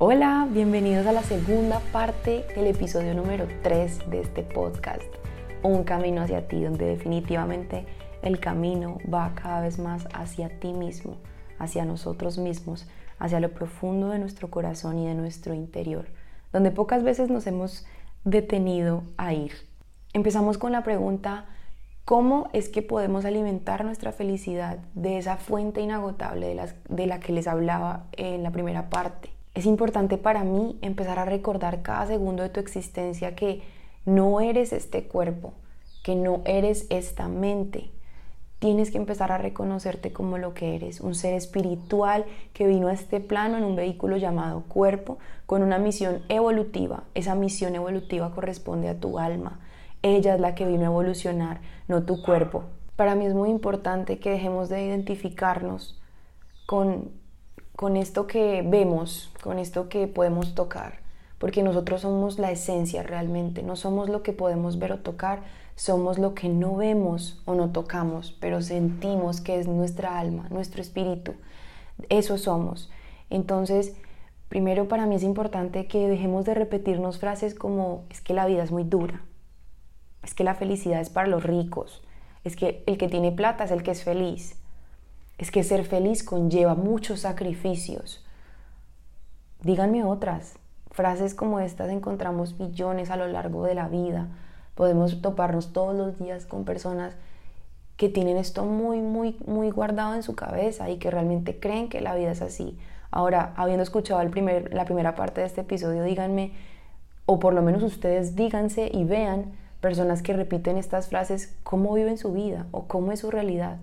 Hola, bienvenidos a la segunda parte del episodio número 3 de este podcast, Un camino hacia ti, donde definitivamente el camino va cada vez más hacia ti mismo, hacia nosotros mismos, hacia lo profundo de nuestro corazón y de nuestro interior, donde pocas veces nos hemos detenido a ir. Empezamos con la pregunta, ¿cómo es que podemos alimentar nuestra felicidad de esa fuente inagotable de, de la que les hablaba en la primera parte? Es importante para mí empezar a recordar cada segundo de tu existencia que no eres este cuerpo, que no eres esta mente. Tienes que empezar a reconocerte como lo que eres, un ser espiritual que vino a este plano en un vehículo llamado cuerpo con una misión evolutiva. Esa misión evolutiva corresponde a tu alma. Ella es la que vino a evolucionar, no tu cuerpo. Para mí es muy importante que dejemos de identificarnos con con esto que vemos, con esto que podemos tocar, porque nosotros somos la esencia realmente, no somos lo que podemos ver o tocar, somos lo que no vemos o no tocamos, pero sentimos que es nuestra alma, nuestro espíritu, eso somos. Entonces, primero para mí es importante que dejemos de repetirnos frases como es que la vida es muy dura, es que la felicidad es para los ricos, es que el que tiene plata es el que es feliz, es que ser feliz conlleva muchos sacrificios. Díganme otras. Frases como estas encontramos millones a lo largo de la vida. Podemos toparnos todos los días con personas que tienen esto muy, muy, muy guardado en su cabeza y que realmente creen que la vida es así. Ahora, habiendo escuchado el primer, la primera parte de este episodio, díganme, o por lo menos ustedes díganse y vean personas que repiten estas frases, cómo viven su vida o cómo es su realidad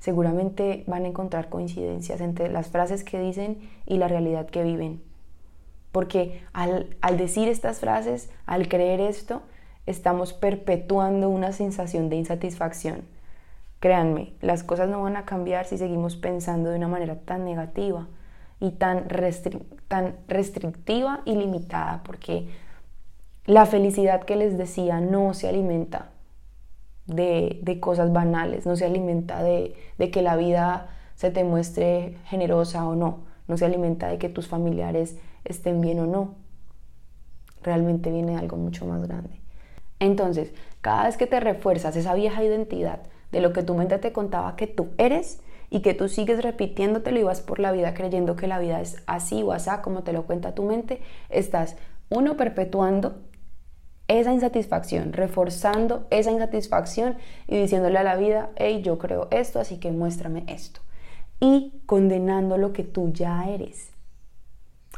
seguramente van a encontrar coincidencias entre las frases que dicen y la realidad que viven. Porque al, decir estas frases, al creer esto, estamos perpetuando una sensación de insatisfacción. Créanme, las cosas no van a cambiar si seguimos pensando de una manera tan negativa y tan, tan restrictiva y limitada, porque la felicidad que les decía no se alimenta de, cosas banales, no se alimenta de, de que la vida se te muestre generosa o no, no se alimenta de que tus familiares estén bien o no. Realmente viene algo mucho más grande. Entonces, cada vez que te refuerzas esa vieja identidad de lo que tu mente te contaba que tú eres y que tú sigues repitiéndotelo y vas por la vida creyendo que la vida es así o así como te lo cuenta tu mente, estás uno perpetuando esa insatisfacción, reforzando esa insatisfacción y diciéndole a la vida, hey, yo creo esto, así que muéstrame esto. Y condenando lo que tú ya eres,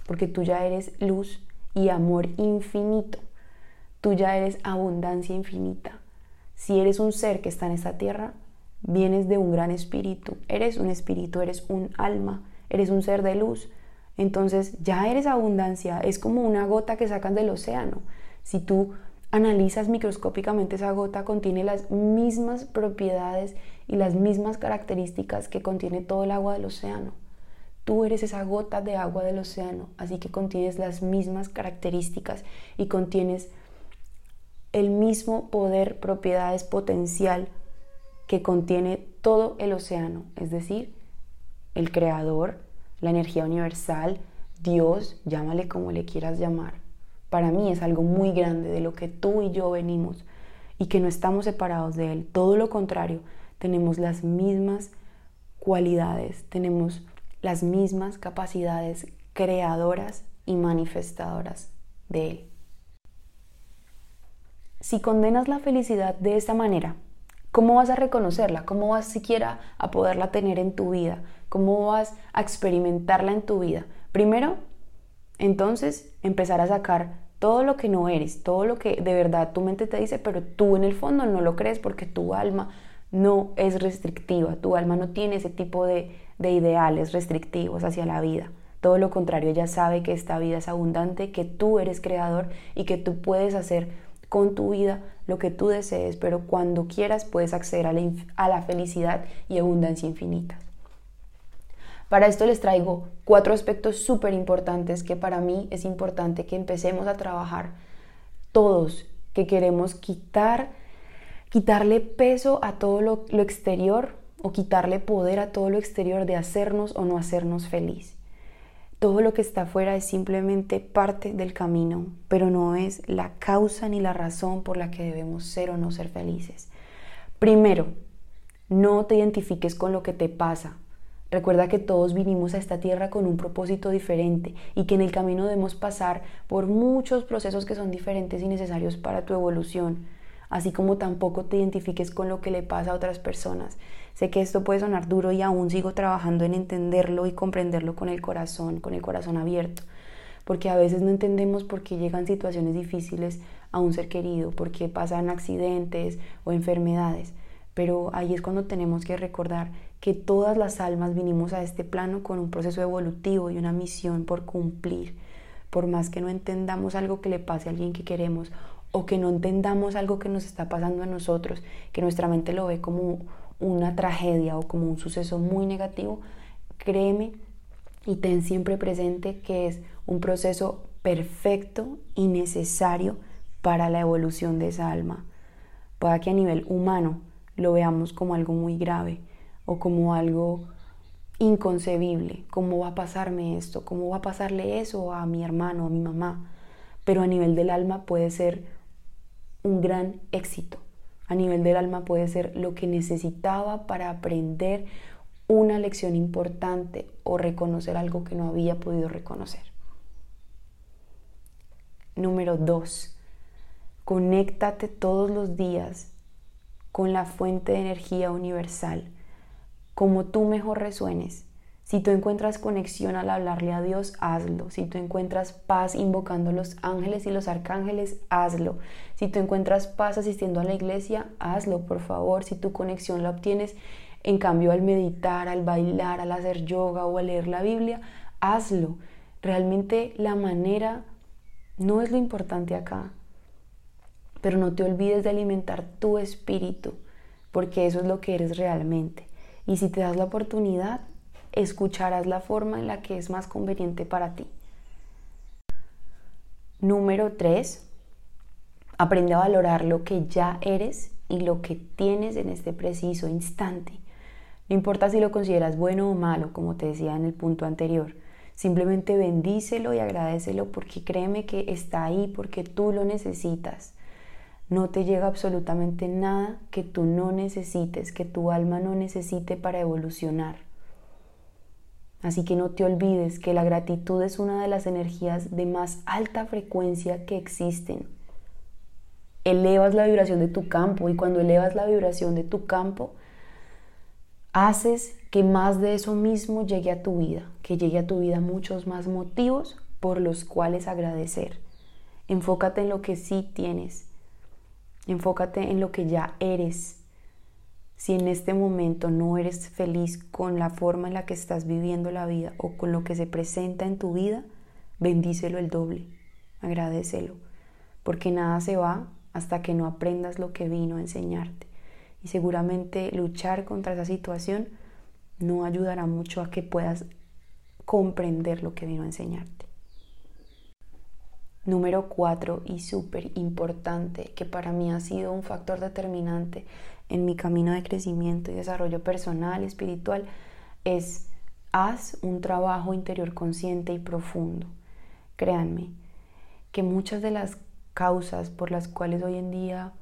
porque tú ya eres luz y amor infinito, tú ya eres abundancia infinita. Si eres un ser que está en esta tierra, vienes de un gran espíritu, eres un espíritu, eres un alma, eres un ser de luz. Entonces ya eres abundancia, es como una gota que sacan del océano. Si tú analizas microscópicamente esa gota, contiene las mismas propiedades y las mismas características que contiene todo el agua del océano. Tú eres esa gota de agua del océano, así que contienes las mismas características y contienes el mismo poder, propiedades, potencial que contiene todo el océano, es decir, el creador, la energía universal, Dios, llámale como le quieras llamar para mí es algo muy grande de lo que tú y yo venimos y que no estamos separados de Él. Todo lo contrario, tenemos las mismas cualidades, tenemos las mismas capacidades creadoras y manifestadoras de Él. Si condenas la felicidad de esta manera, ¿cómo vas a reconocerla? ¿Cómo vas siquiera a poderla tener en tu vida? ¿Cómo vas a experimentarla en tu vida? Primero, entonces empezar a sacar todo lo que no eres, todo lo que de verdad tu mente te dice, pero tú en el fondo no lo crees porque tu alma no es restrictiva, tu alma no tiene ese tipo de, de ideales restrictivos hacia la vida. Todo lo contrario, ella sabe que esta vida es abundante, que tú eres creador y que tú puedes hacer con tu vida lo que tú desees, pero cuando quieras puedes acceder a la, a la felicidad y abundancia infinitas. Para esto les traigo cuatro aspectos súper importantes que para mí es importante que empecemos a trabajar todos, que queremos quitar, quitarle peso a todo lo, lo exterior o quitarle poder a todo lo exterior de hacernos o no hacernos feliz. Todo lo que está afuera es simplemente parte del camino, pero no es la causa ni la razón por la que debemos ser o no ser felices. Primero, no te identifiques con lo que te pasa. Recuerda que todos vinimos a esta tierra con un propósito diferente y que en el camino debemos pasar por muchos procesos que son diferentes y necesarios para tu evolución así como tampoco te identifiques con lo que le pasa a otras personas. Sé que esto puede sonar duro y aún sigo trabajando en entenderlo y comprenderlo con el corazón, con el corazón abierto, porque a veces no entendemos por qué llegan situaciones difíciles a un ser querido, por qué pasan accidentes o enfermedades, pero ahí es cuando tenemos que recordar que todas las almas vinimos a este plano con un proceso evolutivo y una misión por cumplir. Por más que no entendamos algo que le pase a alguien que queremos o que no entendamos algo que nos está pasando a nosotros, que nuestra mente lo ve como una tragedia o como un suceso muy negativo, créeme y ten siempre presente que es un proceso perfecto y necesario para la evolución de esa alma. Pueda que a nivel humano lo veamos como algo muy grave o como algo inconcebible. ¿Cómo va a pasarme esto? ¿Cómo va a pasarle eso a mi hermano, a mi mamá? Pero a nivel del alma puede ser un gran éxito. A nivel del alma puede ser lo que necesitaba para aprender una lección importante o reconocer algo que no había podido reconocer. Número 2. Conéctate todos los días con la fuente de energía universal, como tú mejor resuenes. Si tú encuentras conexión al hablarle a Dios, hazlo. Si tú encuentras paz invocando a los ángeles y los arcángeles, hazlo. Si tú encuentras paz asistiendo a la iglesia, hazlo, por favor. Si tu conexión la obtienes, en cambio, al meditar, al bailar, al hacer yoga o al leer la Biblia, hazlo. Realmente la manera no es lo importante acá. Pero no te olvides de alimentar tu espíritu, porque eso es lo que eres realmente. Y si te das la oportunidad, escucharás la forma en la que es más conveniente para ti. Número 3. Aprende a valorar lo que ya eres y lo que tienes en este preciso instante. No importa si lo consideras bueno o malo, como te decía en el punto anterior. Simplemente bendícelo y agradecelo porque créeme que está ahí porque tú lo necesitas. No te llega absolutamente nada que tú no necesites, que tu alma no necesite para evolucionar. Así que no te olvides que la gratitud es una de las energías de más alta frecuencia que existen. Elevas la vibración de tu campo y cuando elevas la vibración de tu campo, haces que más de eso mismo llegue a tu vida, que llegue a tu vida muchos más motivos por los cuales agradecer. Enfócate en lo que sí tienes. Enfócate en lo que ya eres si en este momento no eres feliz con la forma en la que estás viviendo la vida o con lo que se presenta en tu vida, bendícelo el doble, agradecelo, porque nada se va hasta que no aprendas lo que vino a enseñarte. Y seguramente luchar contra esa situación no ayudará mucho a que puedas comprender lo que vino a enseñarte. Número cuatro y súper importante, que para mí ha sido un factor determinante en mi camino de crecimiento y desarrollo personal y espiritual es haz un trabajo interior consciente y profundo. Créanme que muchas de las causas por las cuales hoy en día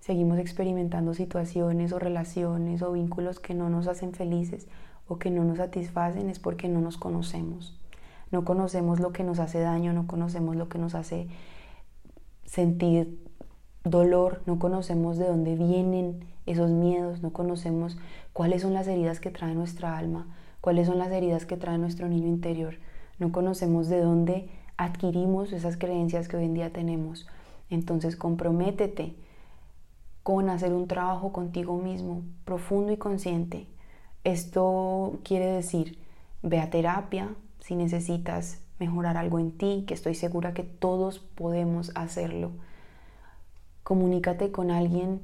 seguimos experimentando situaciones o relaciones o vínculos que no nos hacen felices o que no nos satisfacen es porque no nos conocemos. No conocemos lo que nos hace daño, no conocemos lo que nos hace sentir dolor, no conocemos de dónde vienen esos miedos, no conocemos cuáles son las heridas que trae nuestra alma, cuáles son las heridas que trae nuestro niño interior, no conocemos de dónde adquirimos esas creencias que hoy en día tenemos. Entonces comprométete con hacer un trabajo contigo mismo, profundo y consciente. Esto quiere decir, ve a terapia si necesitas mejorar algo en ti, que estoy segura que todos podemos hacerlo Comunícate con alguien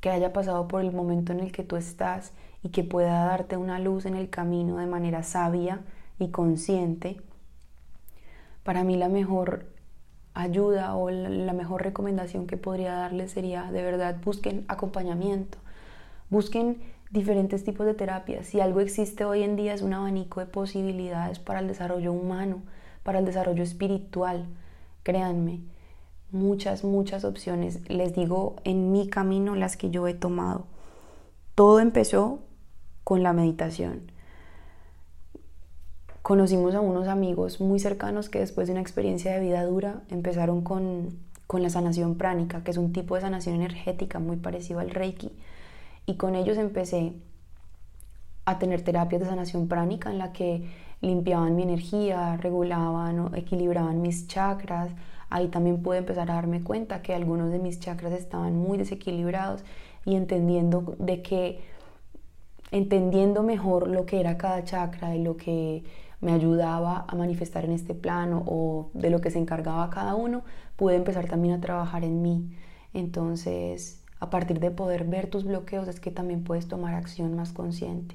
que haya pasado por el momento en el que tú estás y que pueda darte una luz en el camino de manera sabia y consciente. Para mí la mejor ayuda o la mejor recomendación que podría darles sería de verdad busquen acompañamiento, busquen diferentes tipos de terapias. Si algo existe hoy en día es un abanico de posibilidades para el desarrollo humano, para el desarrollo espiritual. Créanme, muchas, muchas opciones. Les digo en mi camino las que yo he tomado. Todo empezó con la meditación. Conocimos a unos amigos muy cercanos que después de una experiencia de vida dura empezaron con, con la sanación pránica, que es un tipo de sanación energética muy parecido al Reiki. Y con ellos empecé a tener terapias de sanación pránica en la que limpiaban mi energía, regulaban o equilibraban mis chakras. Ahí también pude empezar a darme cuenta que algunos de mis chakras estaban muy desequilibrados y entendiendo de que entendiendo mejor lo que era cada chakra y lo que me ayudaba a manifestar en este plano o de lo que se encargaba cada uno, pude empezar también a trabajar en mí. Entonces, a partir de poder ver tus bloqueos es que también puedes tomar acción más consciente.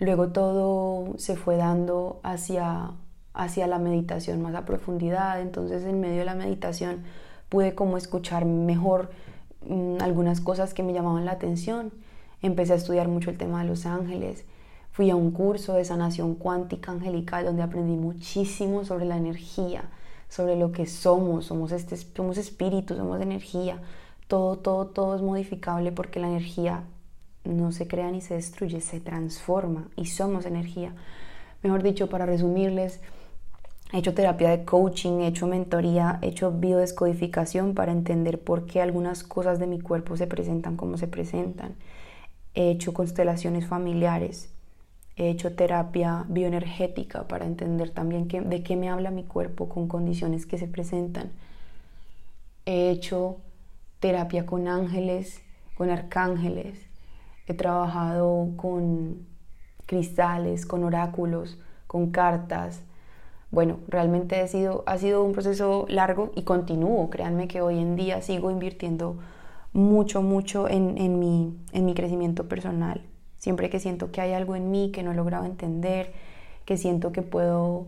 Luego todo se fue dando hacia, hacia la meditación más a profundidad, entonces en medio de la meditación pude como escuchar mejor mm, algunas cosas que me llamaban la atención. Empecé a estudiar mucho el tema de los ángeles, Fui a un curso de sanación cuántica angelical donde aprendí muchísimo sobre la energía, sobre lo que somos, somos, este, somos espíritu, somos energía, todo, todo, todo es modificable porque la energía no se crea ni se destruye, se transforma y somos energía. Mejor dicho, para resumirles, he hecho terapia de coaching, he hecho mentoría, he hecho biodescodificación para entender por qué algunas cosas de mi cuerpo se presentan como se presentan. He hecho constelaciones familiares, He hecho terapia bioenergética para entender también de qué me habla mi cuerpo con condiciones que se presentan. He hecho terapia con ángeles, con arcángeles. He trabajado con cristales, con oráculos, con cartas. Bueno, realmente ha sido, ha sido un proceso largo y continúo. Créanme que hoy en día sigo invirtiendo mucho, mucho en, en, mi, en mi crecimiento personal siempre que siento que hay algo en mí que no he logrado entender, que siento que puedo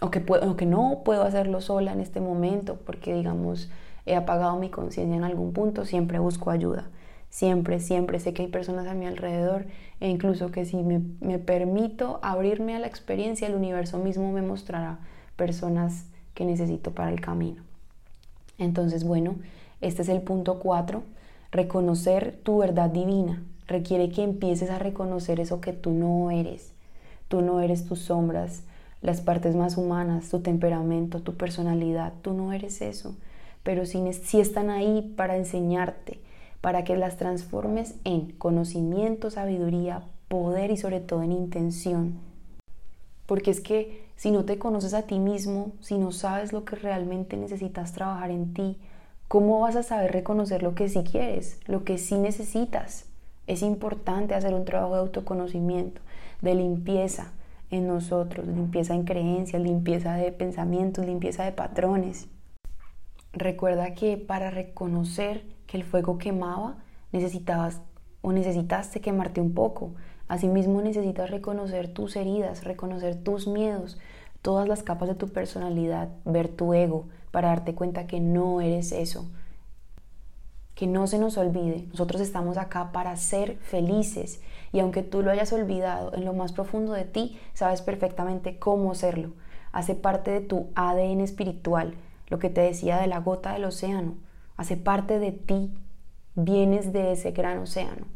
o que, puedo, o que no puedo hacerlo sola en este momento porque digamos he apagado mi conciencia en algún punto, siempre busco ayuda. Siempre, siempre sé que hay personas a mi alrededor e incluso que si me, permito abrirme a la experiencia, el universo mismo me mostrará personas que necesito para el camino. Entonces, bueno, este es el punto 4, reconocer tu verdad divina, requiere que empieces a reconocer eso que tú no eres. Tú no eres tus sombras, las partes más humanas, tu temperamento, tu personalidad. Tú no eres eso. Pero sí, están ahí para enseñarte, para que las transformes en conocimiento, sabiduría, poder y sobre todo en intención. Porque es que si no te conoces a ti mismo, si no sabes lo que realmente necesitas trabajar en ti, ¿cómo vas a saber reconocer lo que sí quieres, lo que sí necesitas? Es importante hacer un trabajo de autoconocimiento, de limpieza en nosotros, limpieza en creencias, limpieza de pensamientos, limpieza de patrones. Recuerda que para reconocer que el fuego quemaba, necesitabas o necesitaste quemarte un poco. Asimismo necesitas reconocer tus heridas, reconocer tus miedos, todas las capas de tu personalidad, ver tu ego para darte cuenta que no eres eso, que no se nos olvide, nosotros estamos acá para ser felices y aunque tú lo hayas olvidado en lo más profundo de ti, sabes perfectamente cómo serlo. Hace parte de tu ADN espiritual, lo que te decía de la gota del océano, hace parte de ti, vienes de ese gran océano.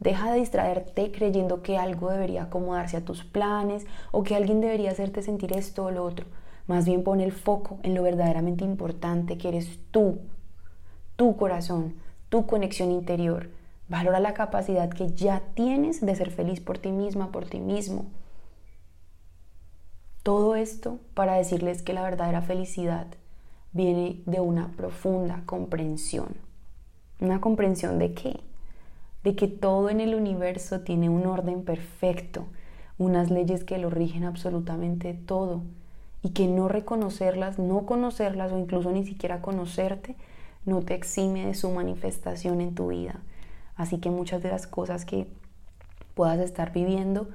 Deja de distraerte creyendo que algo debería acomodarse a tus planes o que alguien debería hacerte sentir esto o lo otro. Más bien pon el foco en lo verdaderamente importante que eres tú, tu corazón, tu conexión interior. Valora la capacidad que ya tienes de ser feliz por ti misma, por ti mismo. Todo esto para decirles que la verdadera felicidad viene de una profunda comprensión. ¿Una comprensión de qué? De que todo en el universo tiene un orden perfecto, unas leyes que lo rigen absolutamente todo y que no reconocerlas, no conocerlas o incluso ni siquiera conocerte no te exime de su manifestación en tu vida. Así que muchas de las cosas que puedas estar viviendo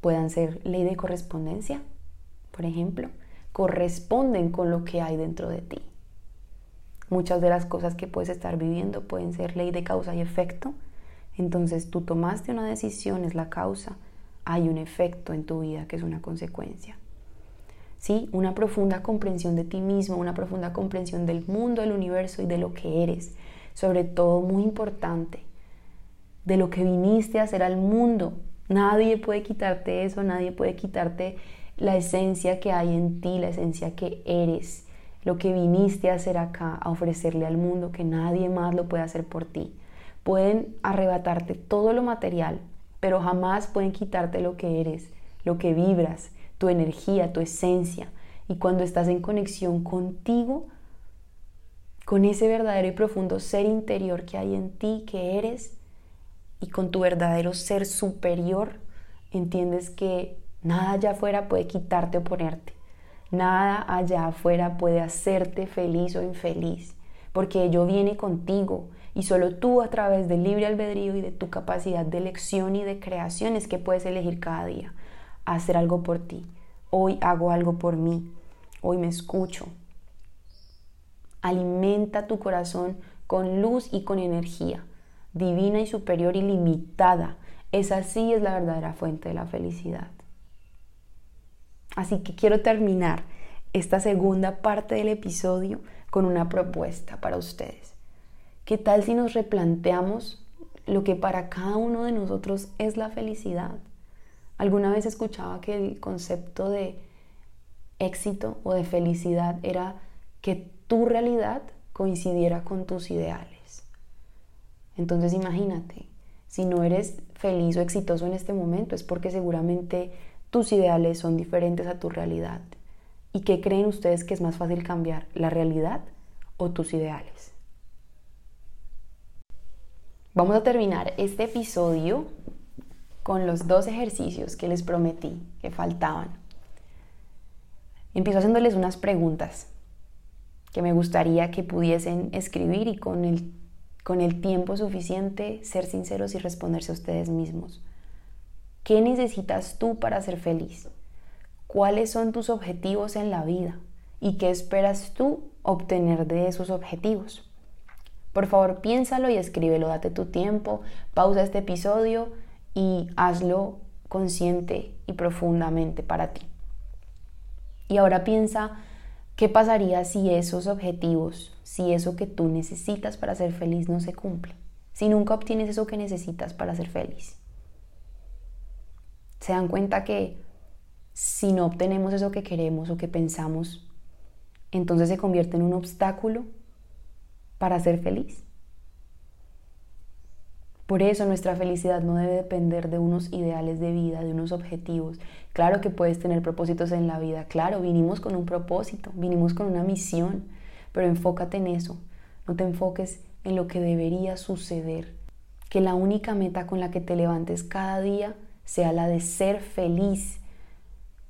puedan ser ley de correspondencia, por ejemplo, corresponden con lo que hay dentro de ti. Muchas de las cosas que puedes estar viviendo pueden ser ley de causa y efecto, Entonces tú tomaste una decisión, es la causa, hay un efecto en tu vida que es una consecuencia. ¿Sí? Una profunda comprensión de ti mismo, una profunda comprensión del mundo, del universo y de lo que eres. Sobre todo, muy importante, de lo que viniste a hacer al mundo. Nadie puede quitarte eso, nadie puede quitarte la esencia que hay en ti, la esencia que eres, lo que viniste a hacer acá, a ofrecerle al mundo, que nadie más lo puede hacer por ti. Pueden arrebatarte todo lo material, pero jamás pueden quitarte lo que eres, lo que vibras, tu energía, tu esencia. Y cuando estás en conexión contigo, con ese verdadero y profundo ser interior que hay en ti, que eres, y con tu verdadero ser superior, entiendes que Nada allá afuera puede quitarte o ponerte. Nada allá afuera puede hacerte feliz o infeliz, porque ello viene contigo y solo tú a través del libre albedrío y de tu capacidad de elección y de creación es que puedes elegir cada día hacer algo por ti. Hoy hago algo por mí. Hoy me escucho. Alimenta tu corazón con luz y con energía, divina y superior y limitada. Esa sí es la verdadera fuente de la felicidad. Así que quiero terminar esta segunda parte del episodio con una propuesta para ustedes. ¿Qué tal si nos replanteamos lo que para cada uno de nosotros es la felicidad? Alguna vez escuchaba que el concepto de éxito o de felicidad era que tu realidad coincidiera con tus ideales. Entonces imagínate, si no eres feliz o exitoso en este momento es porque seguramente tus ideales son diferentes a tu realidad. ¿Y qué creen ustedes que es más fácil cambiar, la realidad o tus ideales? Vamos a terminar este episodio con los dos ejercicios que les prometí que faltaban. Empiezo haciéndoles unas preguntas que me gustaría que pudiesen escribir y con el, con el tiempo suficiente ser sinceros y responderse a ustedes mismos. ¿Qué necesitas tú para ser feliz? ¿Cuáles son tus objetivos en la vida? ¿Y qué esperas tú obtener de esos objetivos? Por favor, piénsalo y escríbelo, date tu tiempo, pausa este episodio y hazlo consciente y profundamente para ti. Y ahora piensa, ¿qué pasaría si esos objetivos, si eso que tú necesitas para ser feliz no se cumple? Si nunca obtienes eso que necesitas para ser feliz se dan cuenta que si no obtenemos eso que queremos o que pensamos, entonces se convierte en un obstáculo para ser feliz. Por eso nuestra felicidad no debe depender de unos ideales de vida, de unos objetivos. Claro que puedes tener propósitos en la vida, claro, vinimos con un propósito, vinimos con una misión, pero enfócate en eso, no te enfoques en lo que debería suceder, que la única meta con la que te levantes cada día sea la de ser feliz,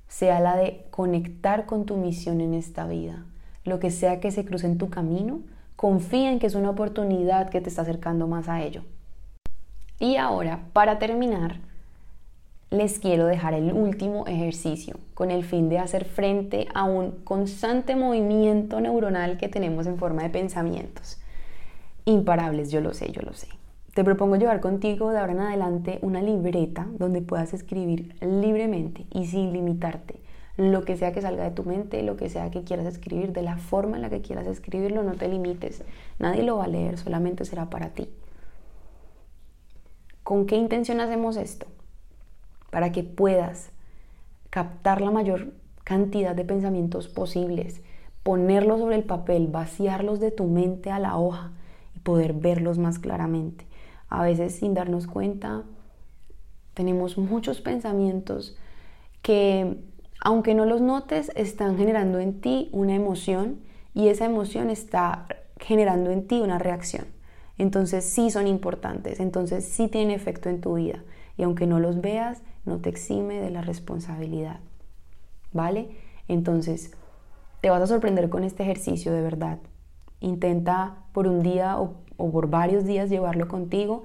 sea la de conectar con tu misión en esta vida. Lo que sea que se cruce en tu camino, confía en que es una oportunidad que te está acercando más a ello. Y ahora, para terminar, les quiero dejar el último ejercicio con el fin de hacer frente a un constante movimiento neuronal que tenemos en forma de pensamientos. Imparables, yo lo sé, yo lo sé. Te propongo llevar contigo de ahora en adelante una libreta donde puedas escribir libremente y sin limitarte lo que sea que salga de tu mente, lo que sea que quieras escribir, de la forma en la que quieras escribirlo, no te limites. Nadie lo va a leer, solamente será para ti. ¿Con qué intención hacemos esto? Para que puedas captar la mayor cantidad de pensamientos posibles, ponerlos sobre el papel, vaciarlos de tu mente a la hoja y poder verlos más claramente. A veces sin darnos cuenta tenemos muchos pensamientos que aunque no los notes están generando en ti una emoción y esa emoción está generando en ti una reacción. Entonces sí son importantes, entonces sí tienen efecto en tu vida y aunque no los veas, no te exime de la responsabilidad. ¿Vale? Entonces, te vas a sorprender con este ejercicio de verdad. Intenta por un día o o por varios días llevarlo contigo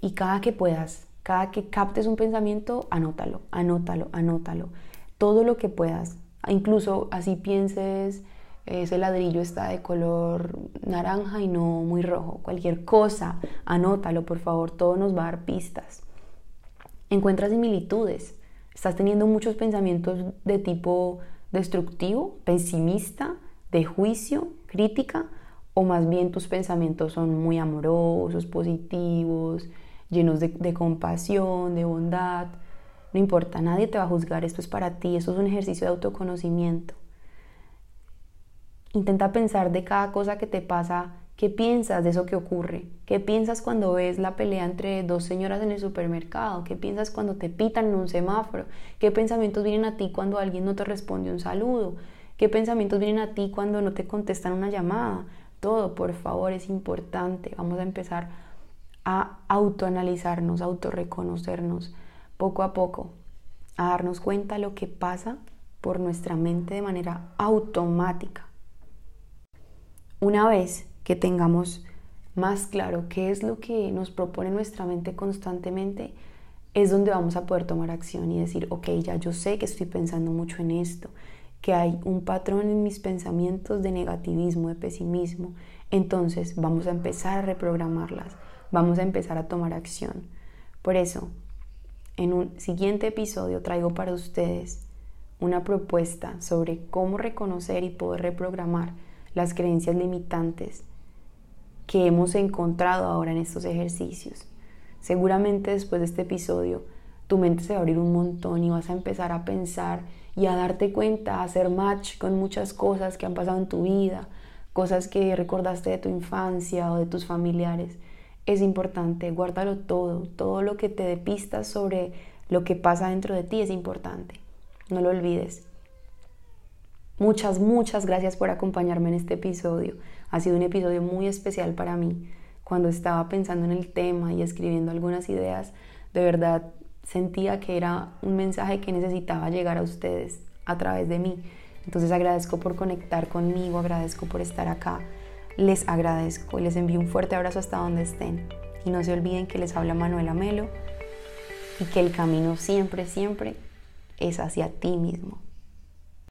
y cada que puedas, cada que captes un pensamiento, anótalo, anótalo, anótalo. Todo lo que puedas. Incluso así pienses ese ladrillo está de color naranja y no muy rojo. Cualquier cosa, anótalo por favor, todo nos va a dar pistas. Encuentra similitudes. Estás teniendo muchos pensamientos de tipo destructivo, pesimista, de juicio, crítica, o más bien tus pensamientos son muy amorosos, positivos, llenos de, compasión, de bondad. No importa, nadie te va a juzgar, esto es para ti, esto es un ejercicio de autoconocimiento. Intenta pensar de cada cosa que te pasa, qué piensas de eso que ocurre, qué piensas cuando ves la pelea entre dos señoras en el supermercado, qué piensas cuando te pitan en un semáforo, qué pensamientos vienen a ti cuando alguien no te responde un saludo, qué pensamientos vienen a ti cuando no te contestan una llamada. Todo, por favor, es importante. Vamos a empezar a autoanalizarnos, a autorreconocernos poco a poco, a darnos cuenta de lo que pasa por nuestra mente de manera automática. Una vez que tengamos más claro qué es lo que nos propone nuestra mente constantemente, es donde vamos a poder tomar acción y decir, ok, ya yo sé que estoy pensando mucho en esto, que hay un patrón en mis pensamientos de negativismo, de pesimismo, entonces vamos a empezar a reprogramarlas, vamos a empezar a tomar acción. Por eso, en un siguiente episodio traigo para ustedes una propuesta sobre cómo reconocer y poder reprogramar las creencias limitantes que hemos encontrado ahora en estos ejercicios. Seguramente después de este episodio tu mente se va a abrir un montón y vas a empezar a pensar y a darte cuenta, a hacer match con muchas cosas que han pasado en tu vida, cosas que recordaste de tu infancia o de tus familiares. Es importante, guárdalo todo, todo lo que te dé pistas sobre lo que pasa dentro de ti es importante. No lo olvides. Muchas, muchas gracias por acompañarme en este episodio. Ha sido un episodio muy especial para mí. Cuando estaba pensando en el tema y escribiendo algunas ideas, de verdad sentía que era un mensaje que necesitaba llegar a ustedes a través de mí. Entonces agradezco por conectar conmigo, agradezco por estar acá. Les agradezco y les envío un fuerte abrazo hasta donde estén. Y no se olviden que les habla Manuela Melo y que el camino siempre, siempre es hacia ti mismo.